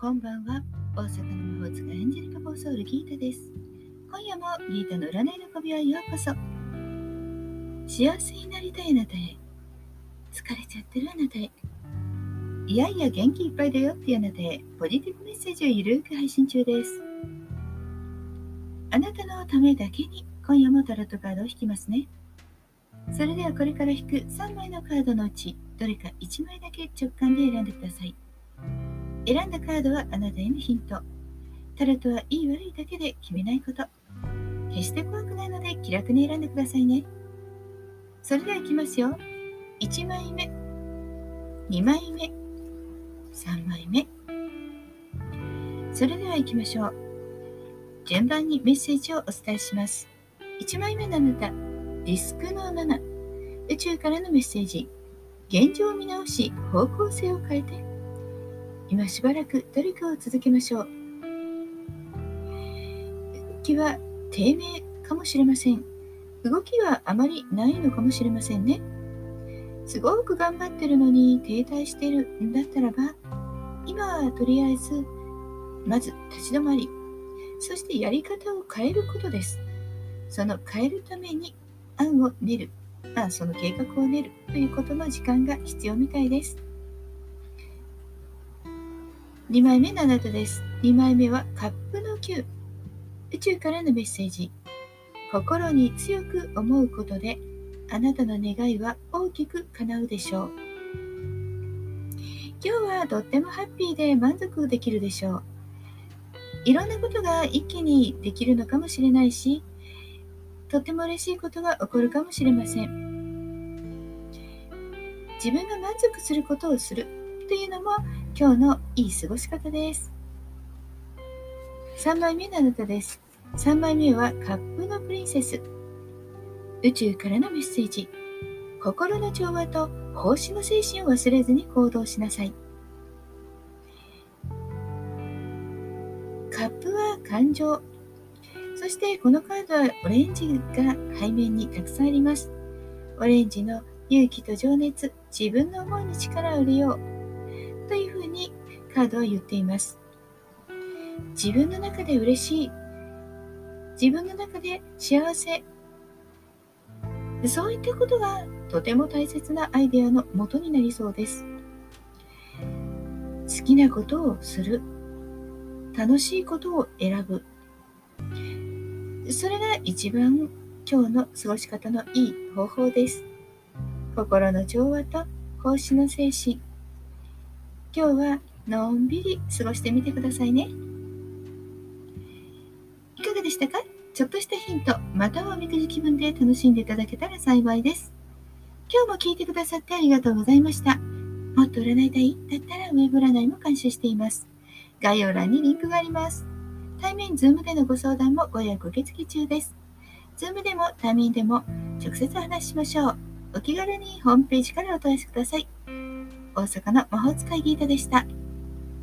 こんばんは。大阪の魔法使いエンジェリカ・ボーソウルギータです。今夜もギータの占いの小部屋へようこそ。幸せになりたいあなたへ。疲れちゃってるあなたへ。いやいや元気いっぱいだよっていうあなたへ、ポジティブメッセージをゆるく配信中です。あなたのためだけに今夜もタロットカードを引きますね。それではこれから引く3枚のカードのうち、どれか1枚だけ直感で選んでください。選んだカードはあなたへのヒント。タロットはいい悪いだけで決めないこと。決して怖くないので気楽に選んでくださいね。それではいきますよ。1枚目、2枚目、3枚目。それでは行きましょう。順番にメッセージをお伝えします。1枚目のあなた、リスクの7、宇宙からのメッセージ。現状を見直し、方向性を変えて。今しばらく努力を続けましょう。気は低迷かもしれません。動きはあまりないのかもしれませんね。すごく頑張ってるのに停滞してるんだったらば、今はとりあえず、まず立ち止まり、そしてやり方を変えることです。その変えるために案を練る、まあその計画を練るということの時間が必要みたいです。2枚目のあなたです。2枚目はカップの9。宇宙からのメッセージ。心に強く思うことで、あなたの願いは大きく叶うでしょう。今日はとってもハッピーで満足できるでしょう。いろんなことが一気にできるのかもしれないし、とっても嬉しいことが起こるかもしれません。自分が満足することをするというのも今日のいい過ごし方です。3枚目のあなたです。3枚目はカップのプリンセス。宇宙からのメッセージ。心の調和と奉仕の精神を忘れずに行動しなさい。カップは感情。そしてこのカードはオレンジが背面にたくさんあります。オレンジの勇気と情熱、自分の思いに力を入れよう。カードは言っています。自分の中で嬉しい。自分の中で幸せ。そういったことがとても大切なアイデアの元になりそうです。好きなことをする。楽しいことを選ぶ。それが一番今日の過ごし方のいい方法です。心の調和と奉仕の精神。今日はのんびり過ごしてみてくださいね。いかがでしたか？ちょっとしたヒント、またはおみくじ気分で楽しんでいただけたら幸いです。今日も聞いてくださってありがとうございました。もっと占いたいだったらウェブ占いも監修しています。概要欄にリンクがあります。対面、ズームでのご相談もご予約受付中です。ズームでも対面でも直接お話ししましょう。お気軽にホームページからお問い合わせください。大阪の魔法使いギータでした。